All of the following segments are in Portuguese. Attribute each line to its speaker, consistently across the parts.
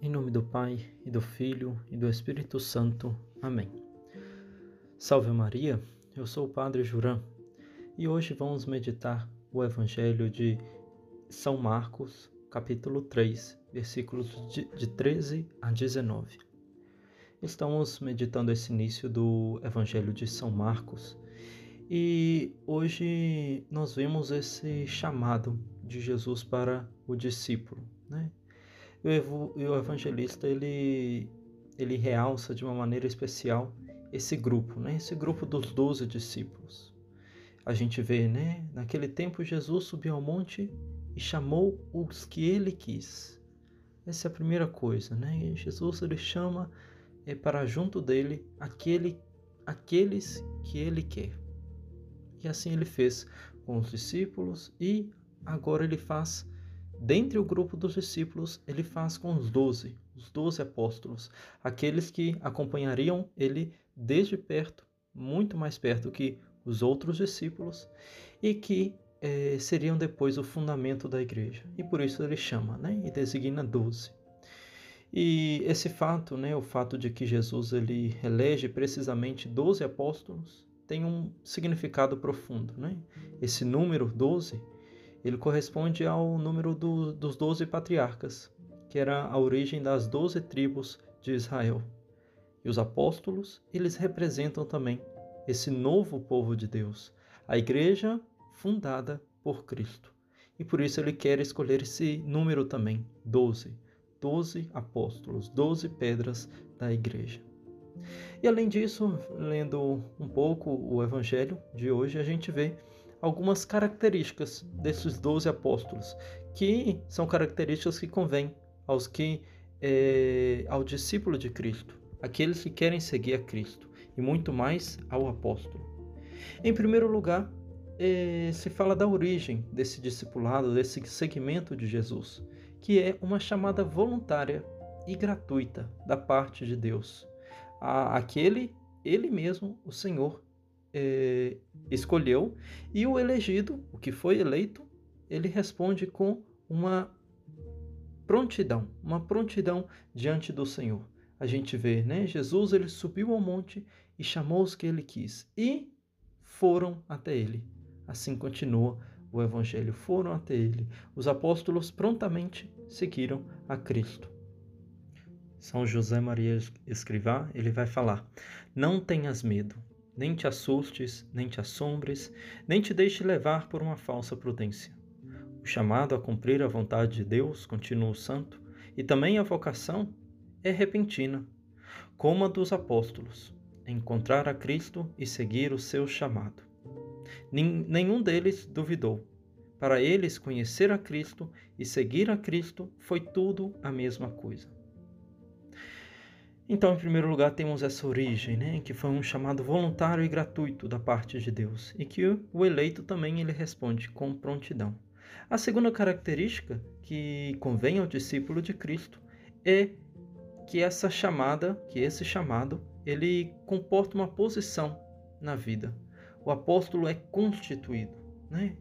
Speaker 1: Em nome do Pai, e do Filho, e do Espírito Santo. Amém. Salve Maria, eu sou o Padre Juran e hoje vamos meditar o Evangelho de São Marcos, capítulo 3, versículos de 13 a 19. Estamos meditando esse início do Evangelho de São Marcos e hoje nós vemos esse chamado de Jesus para o discípulo, né? E o evangelista ele, ele realça de uma maneira especial esse grupo, né? esse grupo dos doze discípulos. A gente vê, né? naquele tempo Jesus subiu ao monte e chamou os que ele quis. Essa é a primeira coisa, né? Jesus ele chama é, para junto dele aquele, aqueles que ele quer. E assim ele fez com os discípulos e agora ele faz Dentre o grupo dos discípulos, ele faz com os doze, os doze apóstolos, aqueles que acompanhariam ele desde perto, muito mais perto que os outros discípulos, e que eh, seriam depois o fundamento da igreja. E por isso ele chama né, e designa doze. E esse fato, né, o fato de que Jesus ele elege precisamente doze apóstolos, tem um significado profundo. Né? Esse número doze ele corresponde ao número do, dos doze patriarcas, que era a origem das doze tribos de Israel. E os apóstolos, eles representam também esse novo povo de Deus, a igreja fundada por Cristo. E por isso ele quer escolher esse número também, doze. Doze apóstolos, doze pedras da igreja. E além disso, lendo um pouco o evangelho de hoje, a gente vê algumas características desses doze apóstolos, que são características que convêm aos que é, ao discípulo de Cristo, aqueles que querem seguir a Cristo, e muito mais ao apóstolo. Em primeiro lugar, é, se fala da origem desse discipulado, desse segmento de Jesus, que é uma chamada voluntária e gratuita da parte de Deus. A, aquele, ele mesmo, o Senhor, é, escolheu e o elegido, o que foi eleito, ele responde com uma prontidão, uma prontidão diante do Senhor. A gente vê, né? Jesus ele subiu ao monte e chamou os que ele quis e foram até ele. Assim continua o evangelho, foram até ele. Os apóstolos prontamente seguiram a Cristo. São José Maria Escrivá, ele vai falar: Não tenhas medo, nem te assustes, nem te assombres, nem te deixe levar por uma falsa prudência. O chamado a cumprir a vontade de Deus, continua o santo, e também a vocação é repentina, como a dos apóstolos, encontrar a Cristo e seguir o seu chamado. Nenhum deles duvidou. Para eles, conhecer a Cristo e seguir a Cristo foi tudo a mesma coisa. Então, em primeiro lugar, temos essa origem, né, que foi um chamado voluntário e gratuito da parte de Deus, e que o eleito também ele responde com prontidão. A segunda característica que convém ao discípulo de Cristo é que essa chamada, que esse chamado, ele comporta uma posição na vida. O apóstolo é constituído, né?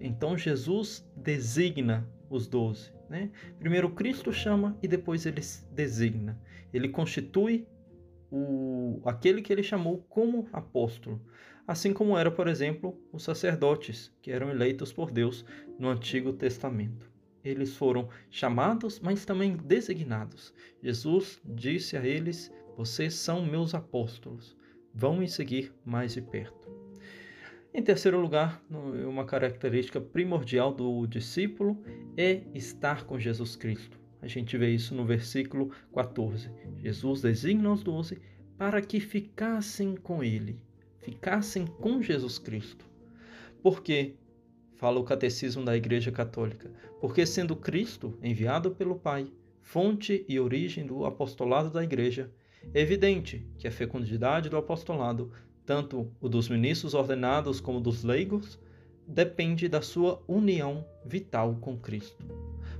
Speaker 1: Então Jesus designa os doze. Né? Primeiro Cristo chama e depois ele designa. Ele constitui o, aquele que ele chamou como apóstolo. Assim como era, por exemplo, os sacerdotes, que eram eleitos por Deus no Antigo Testamento. Eles foram chamados, mas também designados. Jesus disse a eles: Vocês são meus apóstolos, vão me seguir mais de perto. Em terceiro lugar, uma característica primordial do discípulo é estar com Jesus Cristo. A gente vê isso no versículo 14. Jesus designa os doze para que ficassem com ele, ficassem com Jesus Cristo. Por quê? Fala o catecismo da Igreja Católica. Porque sendo Cristo enviado pelo Pai, fonte e origem do apostolado da Igreja, é evidente que a fecundidade do apostolado tanto o dos ministros ordenados como dos leigos, depende da sua união vital com Cristo.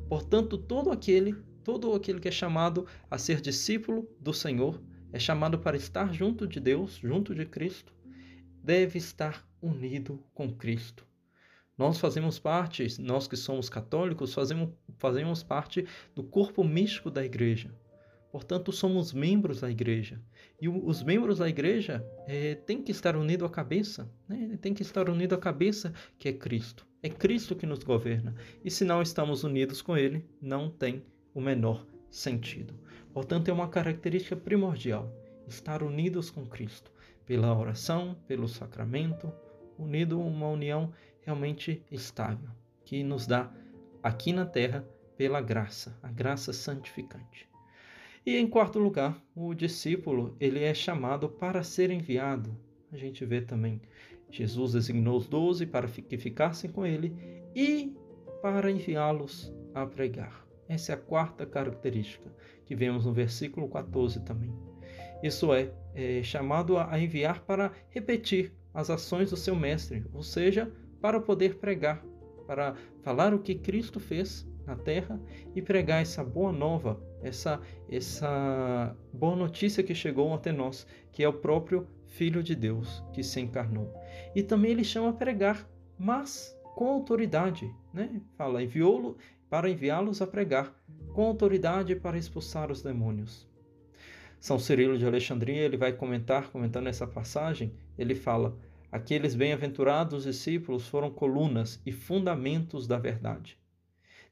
Speaker 1: Portanto, todo aquele, todo aquele que é chamado a ser discípulo do Senhor, é chamado para estar junto de Deus, junto de Cristo, deve estar unido com Cristo. Nós fazemos parte, nós que somos católicos, fazemos, fazemos parte do corpo místico da igreja. Portanto, somos membros da igreja. E os membros da igreja é, têm que estar unidos à cabeça, né? tem que estar unido à cabeça que é Cristo. É Cristo que nos governa. E se não estamos unidos com Ele, não tem o menor sentido. Portanto, é uma característica primordial estar unidos com Cristo, pela oração, pelo sacramento, unido uma união realmente estável, que nos dá aqui na terra pela graça, a graça santificante. E em quarto lugar, o discípulo, ele é chamado para ser enviado. A gente vê também Jesus designou os doze para que ficassem com ele e para enviá-los a pregar. Essa é a quarta característica que vemos no versículo 14 também. Isso é, é chamado a enviar para repetir as ações do seu mestre, ou seja, para poder pregar, para falar o que Cristo fez na terra e pregar essa boa nova, essa essa boa notícia que chegou até nós, que é o próprio Filho de Deus que se encarnou. E também ele chama a pregar, mas com autoridade, né? Fala, enviou-lo para enviá-los a pregar, com autoridade para expulsar os demônios. São Cirilo de Alexandria, ele vai comentar, comentando essa passagem, ele fala: Aqueles bem-aventurados discípulos foram colunas e fundamentos da verdade.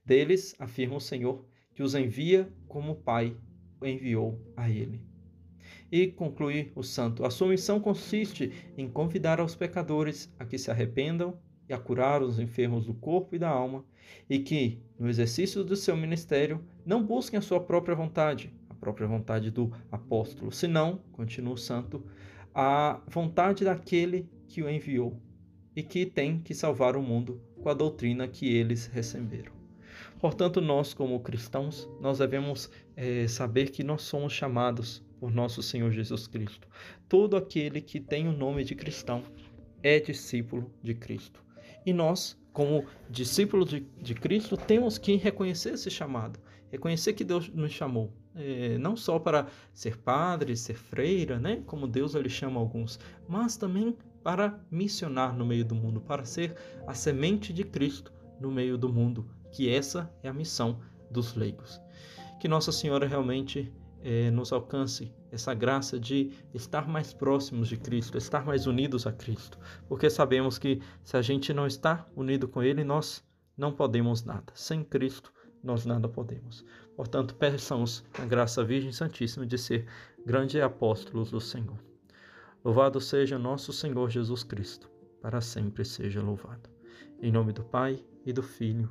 Speaker 1: Deles, afirma o Senhor, que os envia como o Pai o enviou a ele. E conclui o santo: a sua missão consiste em convidar aos pecadores a que se arrependam e a curar os enfermos do corpo e da alma, e que, no exercício do seu ministério, não busquem a sua própria vontade, a própria vontade do apóstolo, senão, continua o santo, a vontade daquele que o enviou e que tem que salvar o mundo com a doutrina que eles receberam. Portanto, nós, como cristãos, nós devemos é, saber que nós somos chamados por nosso Senhor Jesus Cristo. Todo aquele que tem o nome de cristão é discípulo de Cristo. E nós, como discípulos de, de Cristo, temos que reconhecer esse chamado, reconhecer que Deus nos chamou, é, não só para ser padre, ser freira, né, como Deus ele chama alguns, mas também para missionar no meio do mundo, para ser a semente de Cristo no meio do mundo, que essa é a missão dos leigos. Que Nossa Senhora realmente é, nos alcance essa graça de estar mais próximos de Cristo, estar mais unidos a Cristo, porque sabemos que se a gente não está unido com Ele, nós não podemos nada. Sem Cristo, nós nada podemos. Portanto, peçamos a graça Virgem Santíssima de ser grandes apóstolos do Senhor. Louvado seja nosso Senhor Jesus Cristo, para sempre seja louvado. Em nome do Pai, e do Filho,